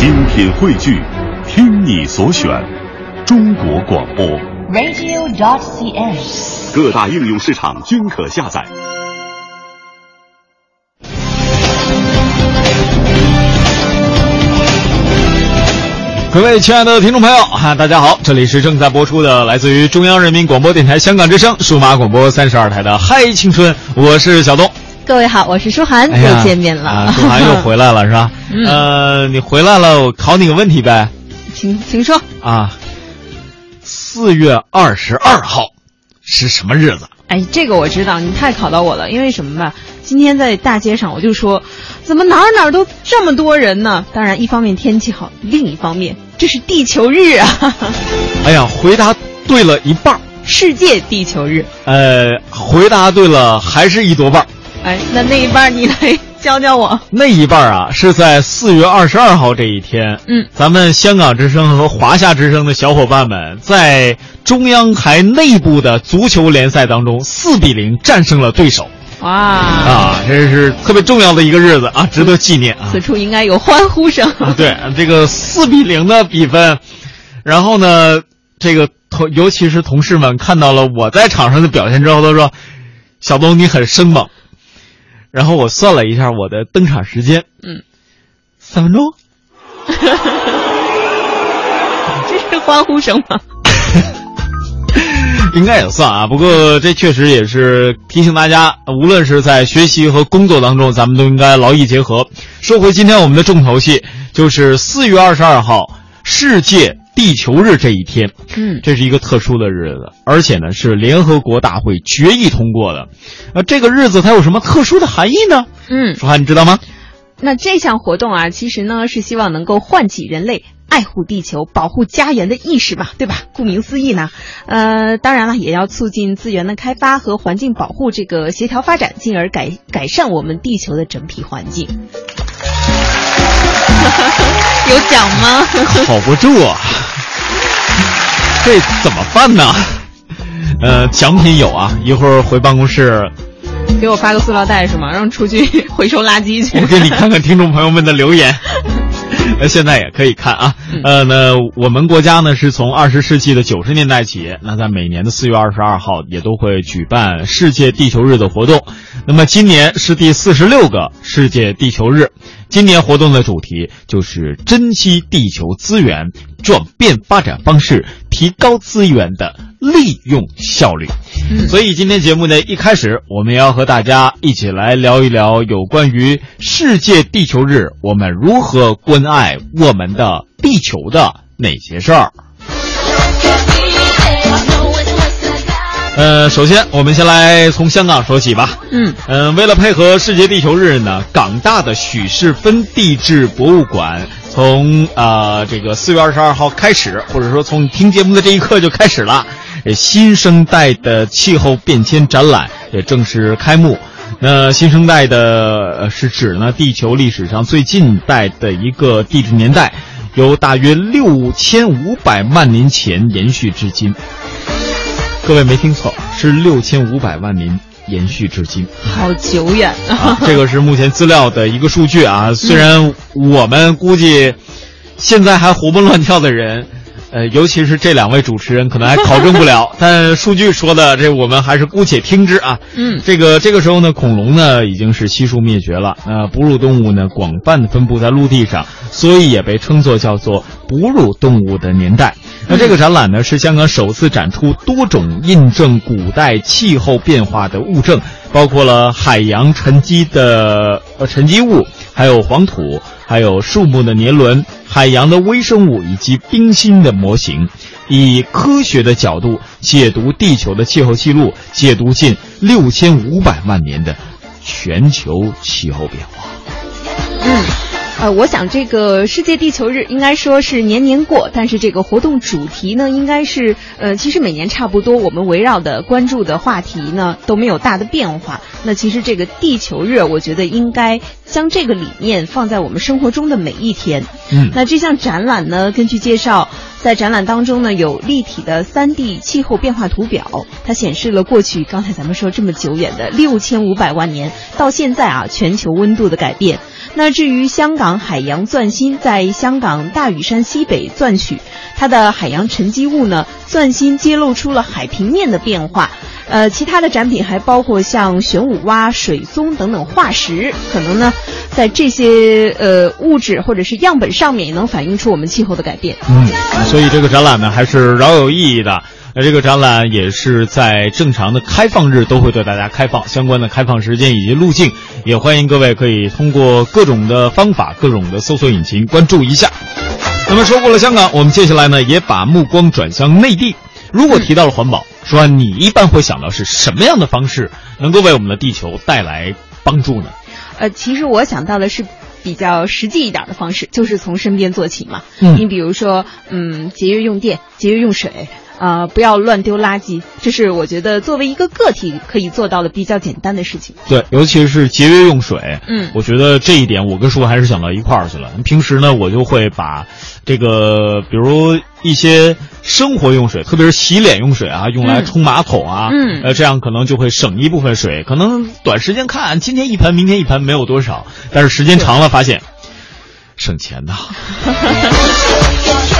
精品汇聚，听你所选，中国广播。radio.dot.cn，。各大应用市场均可下载。各位亲爱的听众朋友，哈，大家好，这里是正在播出的来自于中央人民广播电台香港之声数码广播三十二台的《嗨青春》，我是小东。各位好，我是舒涵，哎又见面了。啊，舒涵又回来了是吧？嗯呃，你回来了，我考你个问题呗。请请说。啊，四月二十二号是什么日子？哎，这个我知道，你太考到我了。因为什么吧？今天在大街上我就说，怎么哪儿哪儿都这么多人呢？当然，一方面天气好，另一方面这是地球日啊，哎呀，回答对了一半儿，世界地球日。呃，回答对了还是一多半儿。哎，那那一半你来教教我。那一半儿啊，是在四月二十二号这一天，嗯，咱们香港之声和华夏之声的小伙伴们在中央台内部的足球联赛当中，四比零战胜了对手哇啊，这是特别重要的一个日子啊，值得纪念啊。此处应该有欢呼声。对，这个四比零的比分，然后呢，这个同尤其是同事们看到了我在场上的表现之后，都说：“小东你很生猛。”然后我算了一下我的登场时间，嗯，三分钟。这是欢呼声吗？应该也算啊，不过这确实也是提醒大家，无论是在学习和工作当中，咱们都应该劳逸结合。说回今天我们的重头戏，就是四月二十二号世界地球日这一天，嗯，这是一个特殊的日子，而且呢是联合国大会决议通过的。呃，这个日子它有什么特殊的含义呢？嗯，舒涵，你知道吗？那这项活动啊，其实呢是希望能够唤起人类爱护地球、保护家园的意识嘛，对吧？顾名思义呢，呃，当然了，也要促进资源的开发和环境保护这个协调发展，进而改改善我们地球的整体环境。有奖吗？考不住啊，这怎么办呢？呃，奖品有啊，一会儿回办公室给我发个塑料袋是吗？让出去回收垃圾去。我给你看看听众朋友们的留言。呃，现在也可以看啊。呃，那我们国家呢是从二十世纪的九十年代起，那在每年的四月二十二号也都会举办世界地球日的活动。那么今年是第四十六个世界地球日，今年活动的主题就是珍惜地球资源，转变发展方式，提高资源的利用效率。嗯所以今天节目呢，一开始我们要和大家一起来聊一聊有关于世界地球日，我们如何关爱我们的地球的哪些事儿。呃，首先我们先来从香港说起吧。嗯嗯、为了配合世界地球日呢，港大的许世芬地质博物馆从呃这个四月二十二号开始，或者说从听节目的这一刻就开始了，呃新生代的气候变迁展览也正式开幕。那新生代的呃是指呢地球历史上最近代的一个地质年代，由大约六千五百万年前延续至今。各位没听错，是六千五百万年延续至今。好久远啊啊！，这个是目前资料的一个数据啊。虽然我们估计现在还活蹦乱跳的人，呃，尤其是这两位主持人，可能还考证不了，但数据说的这我们还是姑且听之啊。嗯这个这个时候呢，恐龙呢已经是悉数灭绝了，呃，哺乳动物呢广泛的分布在陆地上，所以也被称作叫做哺乳动物的年代。那这个展览呢，是香港首次展出多种印证古代气候变化的物证，包括了海洋沉积的呃沉积物，还有黄土，还有树木的年轮、海洋的微生物以及冰心的模型，以科学的角度解读地球的气候记录，解读近六千五百万年的全球气候变化。嗯。呃，我想这个世界地球日应该说是年年过，但是这个活动主题呢，应该是呃，其实每年差不多，我们围绕的关注的话题呢都没有大的变化。那其实这个地球日，我觉得应该将这个理念放在我们生活中的每一天。嗯那这项展览呢，根据介绍，在展览当中呢，有立体的 3D 气候变化图表，它显示了过去刚才咱们说这么久远的六千五百万年到现在啊，全球温度的改变。那至于香港海洋钻芯，在香港大屿山西北钻取，它的海洋沉积物呢，钻芯揭露出了海平面的变化。呃，其他的展品还包括像玄武蛙、水松等等化石，可能呢，在这些呃物质或者是样本上面也能反映出我们气候的改变。嗯，所以这个展览呢还是饶有意义的。那这个展览也是在正常的开放日都会对大家开放，相关的开放时间以及路径，也欢迎各位可以通过各种的方法、各种的搜索引擎关注一下。那么说过了香港，我们接下来呢也把目光转向内地。如果提到了环保，说你一般会想到是什么样的方式能够为我们的地球带来帮助呢？呃，其实我想到的是比较实际一点的方式，就是从身边做起嘛。嗯你比如说，嗯，节约用电，节约用水。呃，不要乱丢垃圾，这是我觉得作为一个个体可以做到的比较简单的事情。对，尤其是节约用水。嗯我觉得这一点我跟叔还是想到一块儿去了。平时呢，我就会把这个，比如一些生活用水，特别是洗脸用水啊，用来嗯冲马桶啊，嗯呃，这样可能就会省一部分水。可能短时间看，今天一盆，明天一盆，没有多少，但是时间长了发现，省钱呐。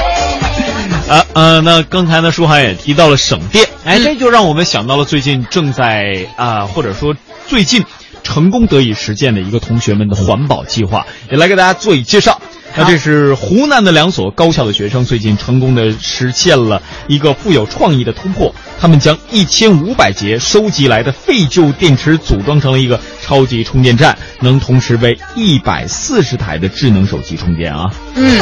啊呃，那刚才呢，舒涵也提到了省电，哎，嗯这就让我们想到了最近正在啊、或者说最近成功得以实践的一个同学们的环保计划，也来给大家做一介绍。那这是湖南的两所高校的学生最近成功的实现了一个富有创意的突破，他们将一千五百节收集来的废旧电池组装成了一个超级充电站，能同时为一百四十台的智能手机充电啊！嗯，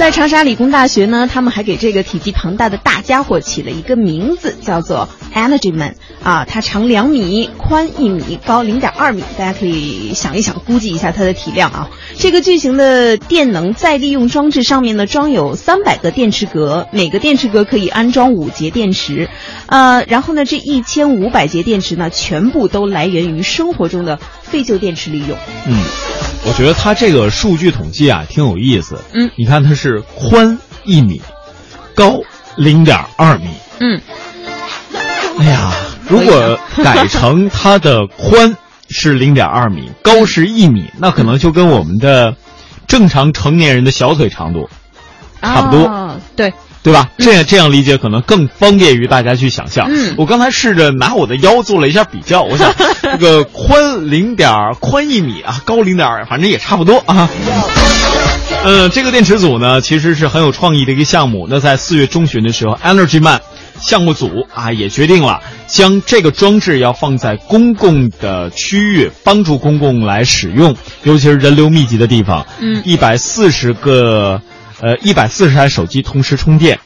在长沙理工大学呢，他们还给这个体积庞大的大家伙起了一个名字，叫做 Energy Man 啊，它长两米，宽一米，高零点二米，大家可以想一想，估计一下它的体量啊。这个巨型的电能再利用装置上面呢，装有三百个电池格，每个电池格可以安装五节电池，呃，然后呢，这一千五百节电池呢，全部都来源于生活中的废旧电池利用。嗯，我觉得它这个数据统计啊挺有意思。嗯你看它是宽一米，高零点二米。嗯，哎呀，如果改成 它的宽是零点二米，高是一米，那可能就跟我们的正常成年人的小腿长度差不多。啊、对。对吧？这样这样理解可能更方便于大家去想象。嗯我刚才试着拿我的腰做了一下比较，我想 这个宽零点宽一米啊，高零点，反正也差不多啊。呃，这个电池组呢，其实是很有创意的一个项目。那在四月中旬的时候，Energy Man 项目组啊也决定了将这个装置要放在公共的区域，帮助公共来使用，尤其是人流密集的地方。嗯一百四十个，呃，一百四十台手机同时充电。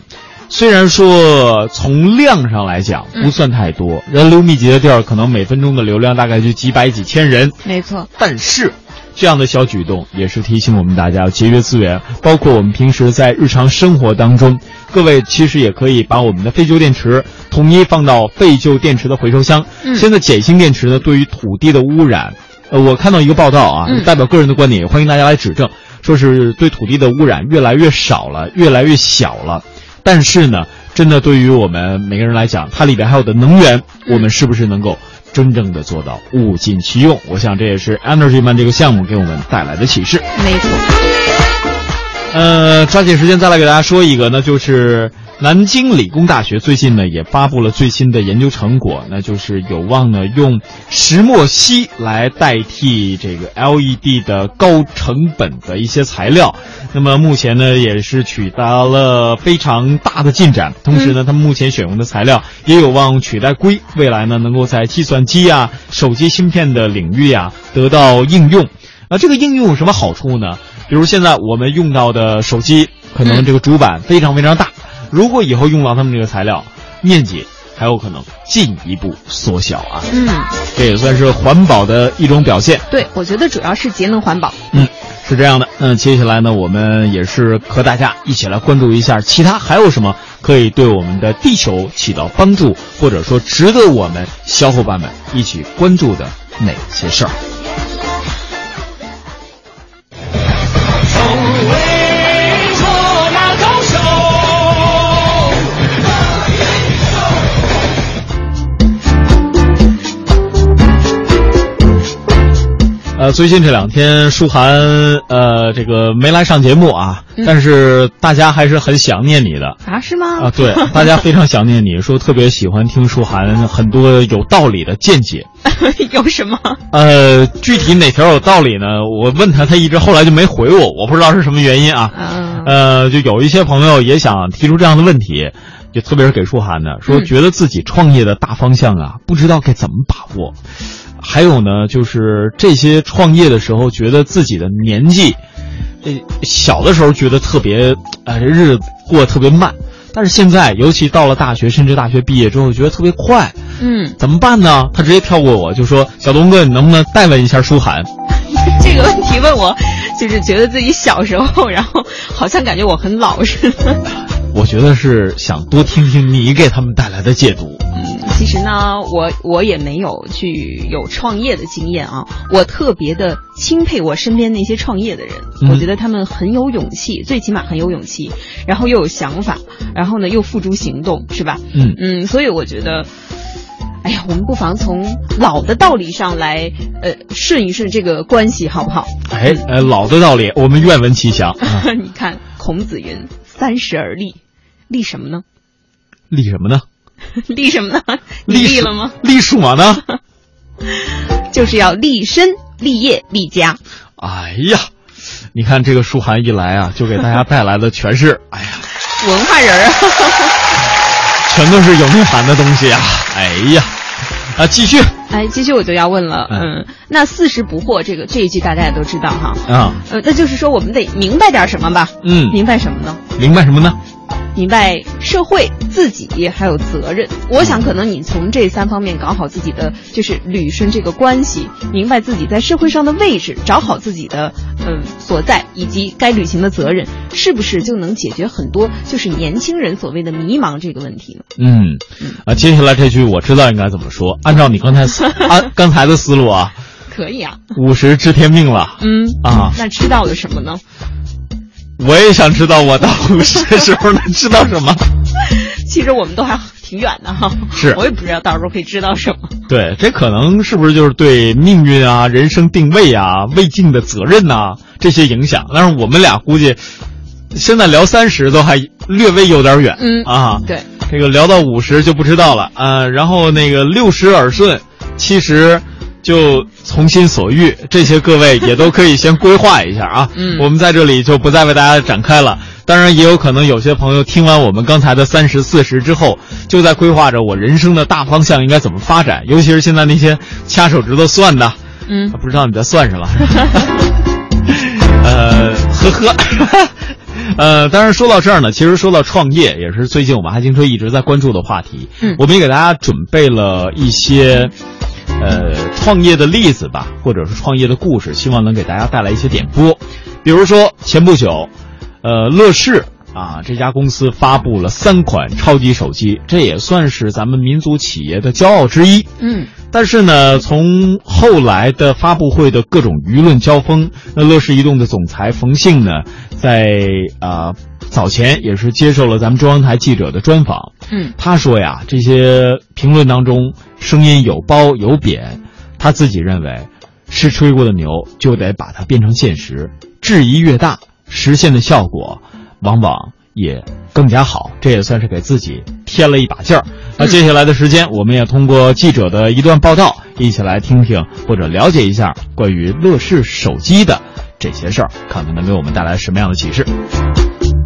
虽然说从量上来讲嗯。不算太多，人流密集的地儿可能每分钟的流量大概就几百几千人，没错，但是这样的小举动也是提醒我们大家要节约资源，包括我们平时在日常生活当中，各位其实也可以把我们的废旧电池统一放到废旧电池的回收箱。嗯。现在碱性电池呢，对于土地的污染，呃，我看到一个报道啊，嗯。代表个人的观点，也欢迎大家来指正，说是对土地的污染越来越少了，越来越小了。但是呢，真的对于我们每个人来讲，它里边还有的能源，我们是不是能够真正的做到物尽其用？我想这也是 Energy Man 这个项目给我们带来的启示。没错。呃，抓紧时间再来给大家说一个，那就是南京理工大学最近呢也发布了最新的研究成果，那就是有望呢用石墨烯来代替这个 LED 的高成本的一些材料。那么目前呢也是取得了非常大的进展，同时呢，他们目前选用的材料也有望取代硅，未来呢能够在计算机啊、手机芯片的领域啊得到应用。啊，这个应用有什么好处呢？比如现在我们用到的手机，可能这个主板非常非常大，如果以后用到他们这个材料，面积还有可能进一步缩小啊。嗯，这也算是环保的一种表现。对，我觉得主要是节能环保。嗯，是这样的。那接下来呢，我们也是和大家一起来关注一下，其他还有什么可以对我们的地球起到帮助，或者说值得我们小伙伴们一起关注的哪些事儿？呃，最近这两天舒涵呃这个没来上节目啊，但是大家还是很想念你的啊，是吗？啊，对，大家非常想念你，说特别喜欢听舒涵很多有道理的见解。有什么？呃，具体哪条有道理呢？我问他，他一直后来就没回我，我不知道是什么原因啊。嗯呃，就有一些朋友也想提出这样的问题，就特别是给舒涵的，说嗯觉得自己创业的大方向啊，不知道该怎么把握。还有呢，就是这些创业的时候，觉得自己的年纪，呃，小的时候觉得特别，呃，日子过得特别慢，但是现在，尤其到了大学，甚至大学毕业之后，觉得特别快，嗯，怎么办呢？他直接跳过我，就说：“小东哥，你能不能代问一下舒涵？” 这个问题问我，就是觉得自己小时候，然后好像感觉我很老似的。我觉得是想多听听你给他们带来的解读。嗯，其实呢，我我也没有去有创业的经验啊，我特别的钦佩我身边那些创业的人，嗯我觉得他们很有勇气，最起码很有勇气，然后又有想法，然后呢又付诸行动，是吧？嗯嗯，所以我觉得。哎呀，我们不妨从老的道理上来，呃，顺一顺这个关系，好不好？哎，呃，老的道理，我们愿闻其详。啊 你看，孔子云：“三十而立，立什么呢？立什么呢？立什么呢？你立了吗？？立什么呢？就是要立身、立业、立家。哎呀，你看这个舒涵一来啊，就给大家带来的全是，哎呀，文化人儿啊！全都是有内涵的东西啊！哎呀，啊，继续哎，继续我就要问了，嗯嗯，那四十不惑这个这一句大家也都知道哈，啊，呃，那就是说我们得明白点什么吧？嗯，明白什么呢？明白什么呢？明白社会、自己还有责任。我想可能你从这三方面搞好自己的，就是捋顺这个关系，明白自己在社会上的位置，找好自己的嗯所在以及该履行的责任，是不是就能解决很多就是年轻人所谓的迷茫这个问题呢？嗯，啊，接下来这句我知道应该怎么说。按照你刚才思按刚才的思路啊，可以啊，五十知天命了。嗯啊那知道了什么呢？我也想知道我到五十的时候能知道什么。其实我们都还挺远的哈，是我也不知道到时候可以知道什么。对，这可能是不是就是对命运啊、人生定位啊、未尽的责任呐、这些影响？但是我们俩估计现在聊三十都还略微有点远，嗯啊，对，这个聊到五十就不知道了啊、然后那个六十耳顺，七十就从心所欲，这些各位也都可以先规划一下啊。嗯我们在这里就不再为大家展开了。当然，也有可能有些朋友听完我们刚才的三十四十之后，就在规划着我人生的大方向应该怎么发展，尤其是现在那些掐手指头算的，嗯，不知道你在算什么。呃，呵呵，呃，当然说到这儿呢，其实说到创业，也是最近我们爱金车一直在关注的话题。嗯我们也给大家准备了一些，呃，创业的例子吧，或者是创业的故事，希望能给大家带来一些点拨。比如说前不久，呃，乐视。啊，这家公司发布了三款超级手机，这也算是咱们民族企业的骄傲之一。嗯但是呢，从后来的发布会的各种舆论交锋，那乐视移动的总裁冯信呢，在啊、早前也是接受了咱们中央台记者的专访。嗯他说呀，这些评论当中声音有褒有贬，他自己认为是吹过的牛就得把它变成现实，质疑越大，实现的效果往往也更加好。这也算是给自己添了一把劲儿。那接下来的时间，我们也通过记者的一段报道，一起来听听或者了解一下关于乐视手机的这些事儿，看看能给我们带来什么样的启示。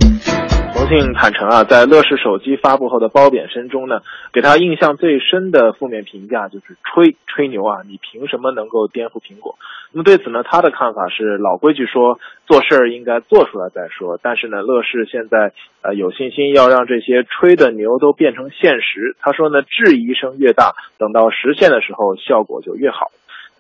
重庆坦诚啊，在乐视手机发布后的褒贬声中呢，给他印象最深的负面评价就是吹吹牛啊，你凭什么能够颠覆苹果？那么对此呢，他的看法是老规矩说做事儿应该做出来再说，但是呢，乐视现在呃有信心要让这些吹的牛都变成现实。他说呢，质疑声越大，等到实现的时候效果就越好。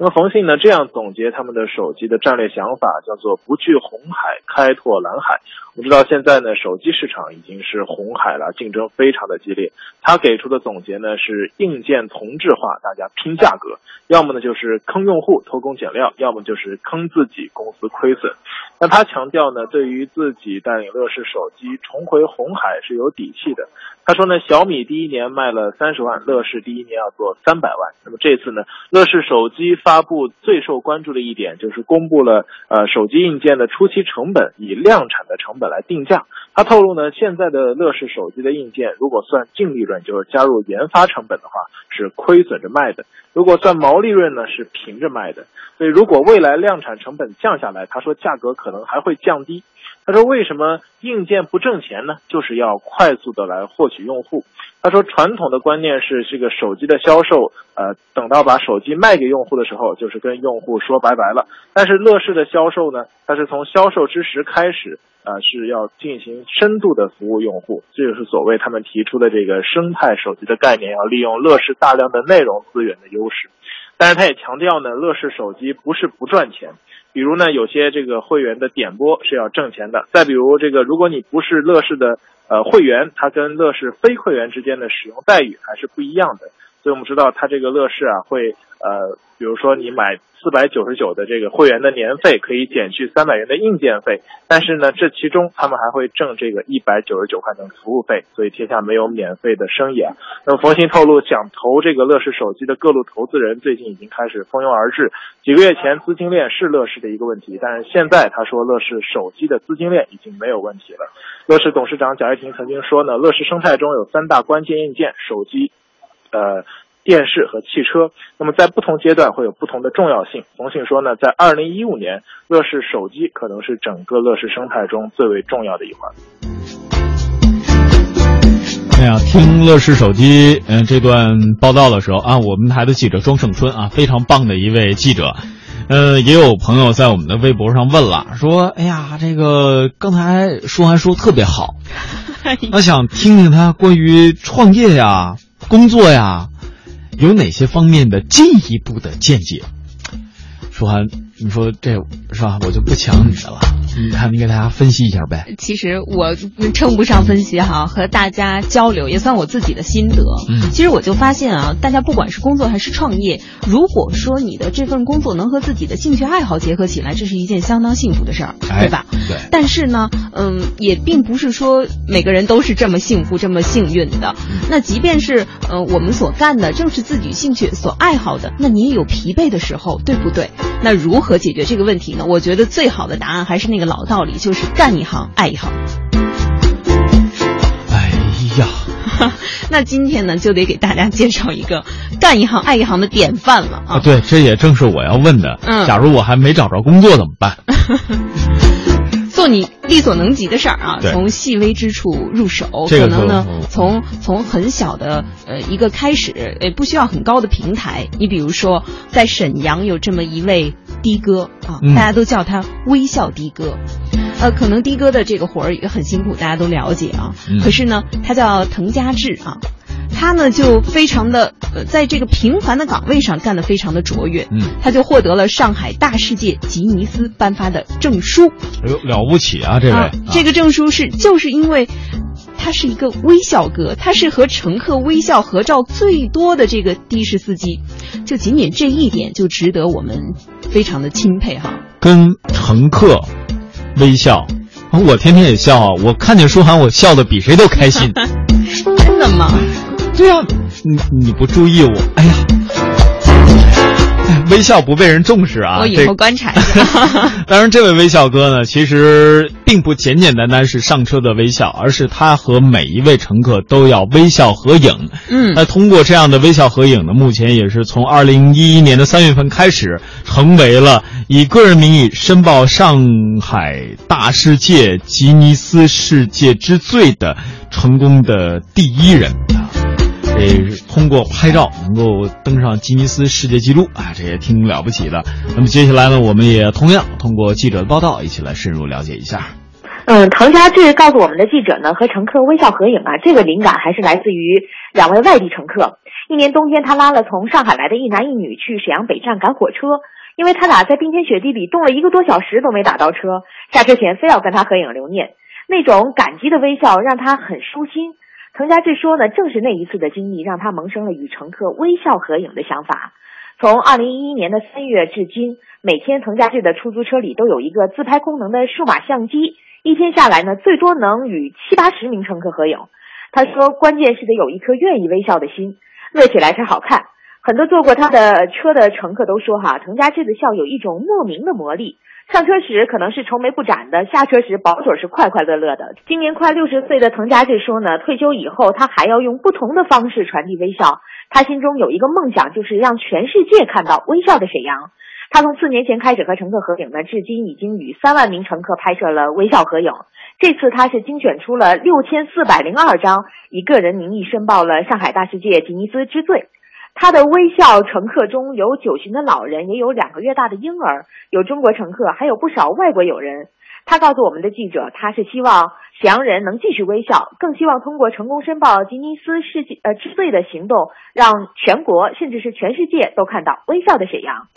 那么冯信呢这样总结他们的手机的战略想法，叫做不惧红海，开拓蓝海。我们知道现在呢，手机市场已经是红海了，竞争非常的激烈。他给出的总结呢是硬件同质化，大家拼价格，要么呢就是坑用户偷工减料，要么就是坑自己公司亏损。那他强调呢，对于自己带领乐视手机重回红海是有底气的。他说呢，小米第一年卖了三十万，乐视第一年要做三百万。那么这次呢，乐视手机发布最受关注的一点就是公布了呃手机硬件的初期成本，以量产的成本来定价。他透露呢，现在的乐视手机的硬件如果算净利润，就是加入研发成本的话，是亏损着卖的；如果算毛利润呢，是平着卖的。所以如果未来量产成本降下来，他说价格可能还会降低。他说：“为什么硬件不挣钱呢？就是要快速的来获取用户。”他说：“传统的观念是，这个手机的销售，呃，等到把手机卖给用户的时候，就是跟用户说拜拜了。但是乐视的销售呢，它是从销售之时开始，呃，是要进行深度的服务用户。这就是所谓他们提出的这个生态手机的概念，要利用乐视大量的内容资源的优势。但是他也强调呢，乐视手机不是不赚钱。”比如呢，有些这个会员的点播是要挣钱的。再比如这个，如果你不是乐视的呃会员，它跟乐视非会员之间的使用待遇还是不一样的。所以我们知道，它这个乐视啊会呃。比如说，你买四百九十九的这个会员的年费，可以减去三百元的硬件费，但是呢，这其中他们还会挣这个一百九十九块的服务费，所以天下没有免费的生意啊。那么，佛鑫透露，想投这个乐视手机的各路投资人最近已经开始蜂拥而至。几个月前，资金链是乐视的一个问题，但是现在他说，乐视手机的资金链已经没有问题了。乐视董事长贾跃亭曾经说呢，乐视生态中有三大关键硬件：手机，呃。电视和汽车，那么在不同阶段会有不同的重要性。冯信说呢，在二零一五年，乐视手机可能是整个乐视生态中最为重要的一环。哎呀，听乐视手机嗯这段报道的时候啊，我们台的记者庄胜春啊，非常棒的一位记者。呃，也有朋友在我们的微博上问了，说，哎呀，这个刚才舒涵说特别好，我想听听他关于创业呀、工作呀。有哪些方面的进一步的见解？舒涵，你说这是吧？我就不抢你的了。你看，你给大家分析一下呗。其实我称不上分析哈，和大家交流也算我自己的心得。嗯，其实我就发现啊，大家不管是工作还是创业，如果说你的这份工作能和自己的兴趣爱好结合起来，这是一件相当幸福的事儿，对吧？对。但是呢，嗯，也并不是说每个人都是这么幸福、这么幸运的。那即便是呃，我们所干的正是自己兴趣所爱好的，那你也有疲惫的时候，对不对？那如何解决这个问题呢？我觉得最好的答案还是那个老道理，就是干一行爱一行。哎呀，那今天呢，就得给大家介绍一个干一行爱一行的典范了啊！对，这也正是我要问的。嗯，假如我还没找着工作怎么办？做你力所能及的事儿啊，从细微之处入手，可能呢，从从很小的呃一个开始，呃不需要很高的平台。你比如说，在沈阳有这么一位的哥啊，大家都叫他微笑的哥，呃，可能的哥的这个活儿也很辛苦，大家都了解啊。可是呢，他叫滕家志啊。他呢就非常的呃，在这个平凡的岗位上干得非常的卓越，嗯，他就获得了上海大世界吉尼斯颁发的证书。哎呦，了不起啊！这位，这个证书是就是因为他是一个微笑哥，他是和乘客微笑合照最多的这个的士司机，就仅仅这一点就值得我们非常的钦佩哈。跟乘客微笑，我天天也笑啊！我看见舒涵，我笑的比谁都开心。真的吗？对啊，你你不注意我，哎呀，微笑不被人重视啊！我以后观察一下。当然，这位微笑哥呢，其实并不简简单单是上车的微笑，而是他和每一位乘客都要微笑合影。嗯，那通过这样的微笑合影呢，目前也是从二零一一年的三月份开始，成为了以个人名义申报上海大世界吉尼斯世界之最的成功的第一人啊。这通过拍照能够登上吉尼斯世界纪录啊，这也挺了不起的。那么接下来呢，我们也同样通过记者的报道，一起来深入了解一下。嗯，滕家志告诉我们的记者呢，和乘客微笑合影啊，这个灵感还是来自于两位外地乘客。一年冬天，他拉了从上海来的一男一女去沈阳北站赶火车，因为他俩在冰天雪地里冻了一个多小时都没打到车，下车前非要跟他合影留念。那种感激的微笑让他很舒心。滕家志说呢，正是那一次的经历，让他萌生了与乘客微笑合影的想法。从二零一一年的三月至今，每天滕家志的出租车里都有一个自拍功能的数码相机，一天下来呢，最多能与七八十名乘客合影。他说，关键是得有一颗愿意微笑的心，乐起来才好看。很多坐过他的车的乘客都说，哈，滕家志的笑有一种莫名的魔力。上车时可能是愁眉不展的，下车时保准是快快乐乐的。今年快六十岁的滕家志说呢，退休以后他还要用不同的方式传递微笑。他心中有一个梦想，就是让全世界看到微笑的沈阳。他从四年前开始和乘客合影呢，至今已经与三万名乘客拍摄了微笑合影。这次他是精选出了六千四百零二张，以个人名义申报了上海大世界吉尼斯之最。他的微笑乘客中有九旬的老人，也有两个月大的婴儿，有中国乘客，还有不少外国友人。他告诉我们的记者，他是希望沈阳人能继续微笑，更希望通过成功申报吉尼斯世界呃之最的行动，让全国甚至是全世界都看到微笑的沈阳。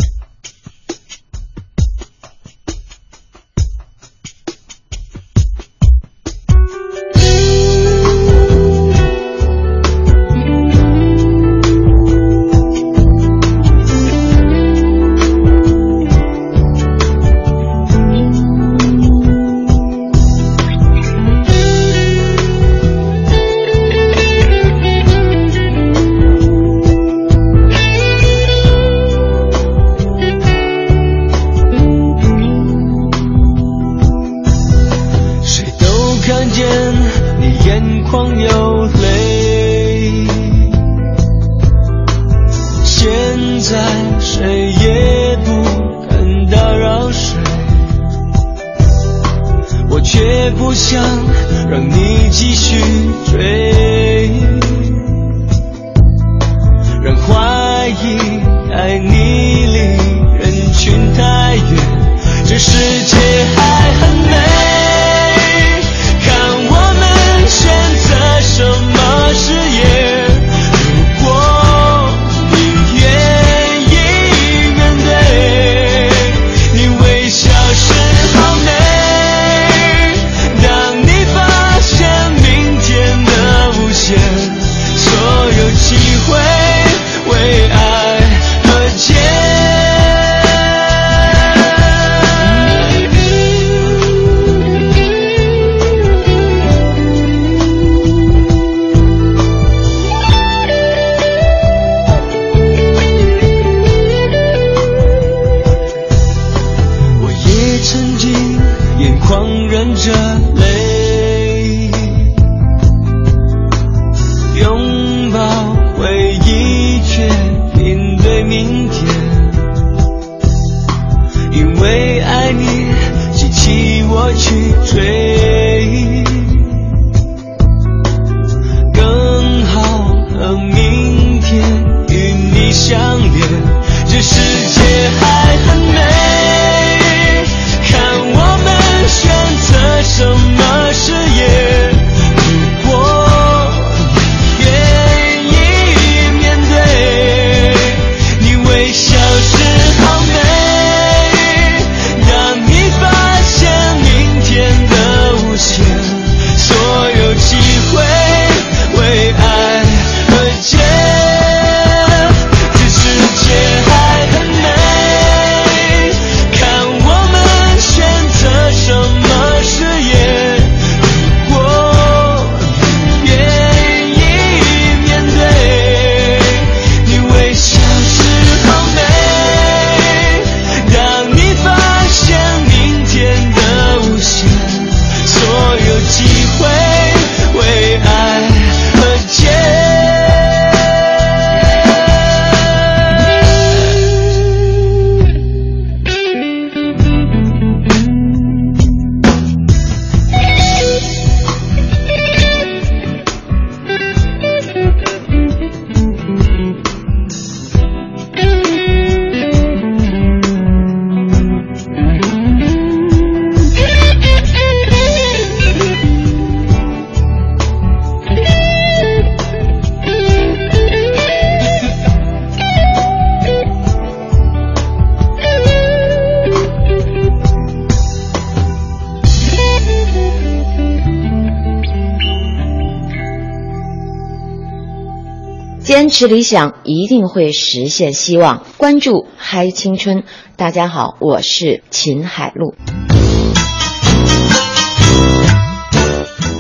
持理想，一定会实现希望。关注嗨青春，大家好，我是秦海璐。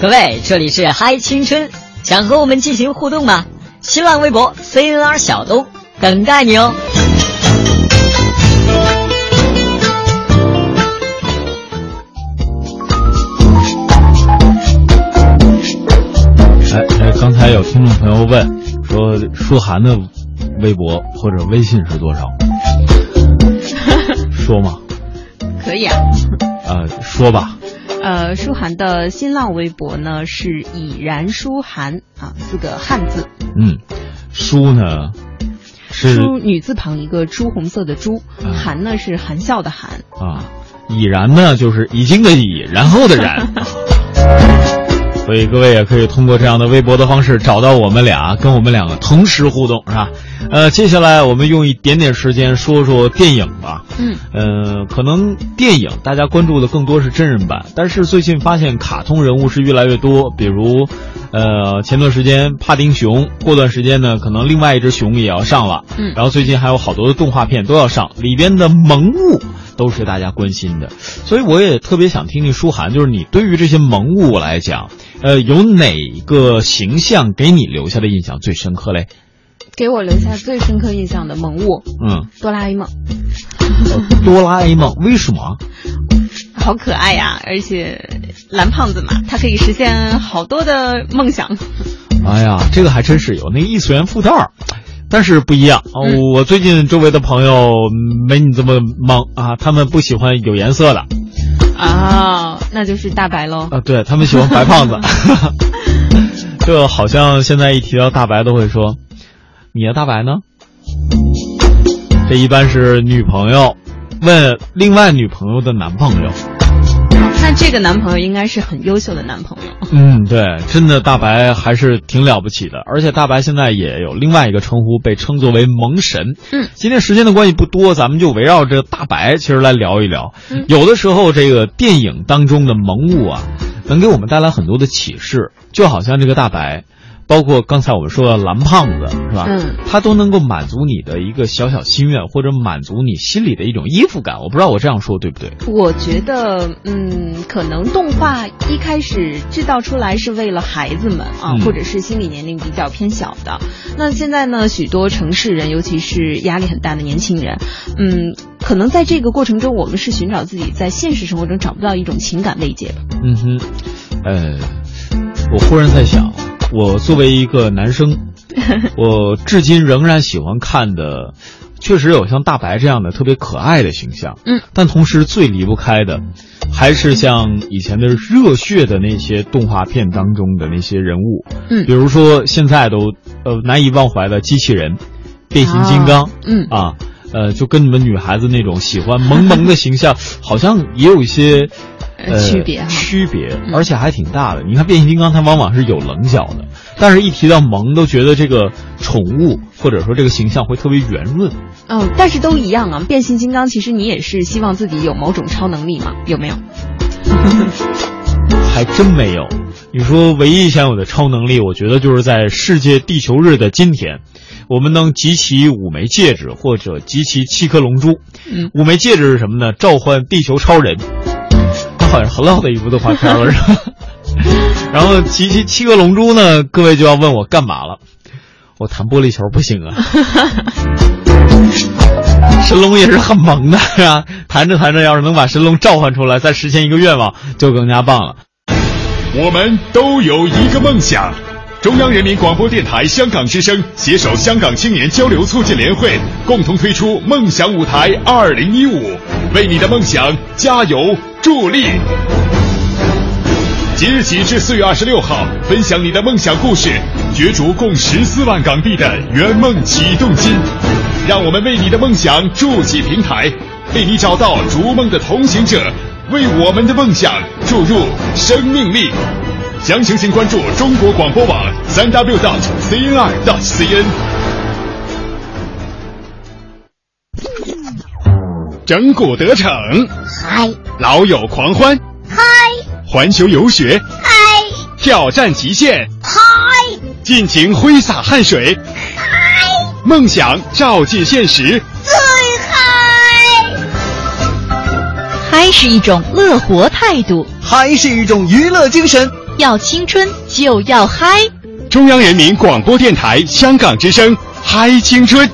各位，这里是嗨青春，想和我们进行互动吗？新浪微博 CNR 小东等待你哦。哎哎，刚才有听众朋友问说，舒涵的微博或者微信是多少？说吗？可以啊。呃，说吧。呃，舒涵的新浪微博呢是已然舒涵啊，四个汉字。嗯，舒呢是舒女字旁一个朱红色的朱，涵呢是含笑的含。啊，已然呢就是已经的已，然后的然。所以各位也可以通过这样的微博的方式找到我们俩，跟我们两个同时互动，是吧？呃，接下来我们用一点点时间说说电影吧。嗯，呃，可能电影大家关注的更多是真人版，但是最近发现卡通人物是越来越多，比如，呃，前段时间帕丁熊，过段时间呢，可能另外一只熊也要上了。嗯，然后最近还有好多的动画片都要上，里边的萌物都是大家关心的，所以我也特别想听听舒涵，就是你对于这些萌物来讲。呃，有哪个形象给你留下的印象最深刻嘞？给我留下最深刻印象的萌物，嗯，哆啦 A 梦。哆啦 A 梦为什么？好可爱呀！而且蓝胖子嘛，他可以实现好多的梦想。哎呀，这个还真是有那异次元附带但是不一样啊！我最近周围的朋友没你这么萌啊，他们不喜欢有颜色的。啊，那就是大白喽！啊，对他们喜欢白胖子，就好像现在一提到大白都会说：“你的大白呢？”这一般是女朋友问另外女朋友的男朋友。那这个男朋友应该是很优秀的男朋友。嗯，对，真的大白还是挺了不起的，而且大白现在也有另外一个称呼，被称作为萌神。嗯，今天时间的关系不多，咱们就围绕着大白其实来聊一聊。有的时候，这个电影当中的萌物啊，能给我们带来很多的启示，就好像这个大白。包括刚才我们说的蓝胖子是吧？嗯，他都能够满足你的一个小小心愿，或者满足你心里的一种依附感。我不知道我这样说对不对？我觉得，嗯，可能动画一开始制造出来是为了孩子们啊，或者是心理年龄比较偏小的。那现在呢，许多城市人，尤其是压力很大的年轻人，嗯，可能在这个过程中，我们是寻找自己在现实生活中找不到一种情感慰藉的。嗯哼，呃，我忽然在想。我作为一个男生，我至今仍然喜欢看的，确实有像大白这样的特别可爱的形象。嗯，但同时最离不开的，还是像以前的热血的那些动画片当中的那些人物。嗯，比如说现在都呃难以忘怀的机器人、变形金刚。嗯啊，呃，就跟你们女孩子那种喜欢萌萌的形象，好像也有一些。呃，区别区别，而且还挺大的。你看变形金刚，它往往是有棱角的，但是一提到萌，都觉得这个宠物或者说这个形象会特别圆润。嗯，但是都一样啊。变形金刚其实你也是希望自己有某种超能力嘛？有没有？还真没有。你说唯一想有的超能力，我觉得就是在世界地球日的今天，我们能集齐五枚戒指或者集齐七颗龙珠。嗯，五枚戒指是什么呢？召唤地球超人。好像很老的一部动画片了，是吧？然后集齐七个龙珠呢，各位就要问我干嘛了？我弹玻璃球不行啊。神龙也是很萌的，是吧？弹着弹着，要是能把神龙召唤出来，再实现一个愿望，就更加棒了。我们都有一个梦想。中央人民广播电台香港之声携手香港青年交流促进联会，共同推出“梦想舞台二零一五”，为你的梦想加油助力。即日起至四月二十六号，分享你的梦想故事，角逐共十四万港币的圆梦启动金。让我们为你的梦想筑起平台，为你找到逐梦的同行者，为我们的梦想注入生命力。详情请关注中国广播网三 w dot cnr dot cn。整蛊得逞，嗨；老友狂欢，嗨；环球游学，嗨；挑战极限，嗨；尽情挥洒汗水，嗨。梦想照进现实。最嗨！嗨是一种乐活态度，嗨是一种娱乐精神。要青春就要嗨！中央人民广播电台香港之声，嗨青春。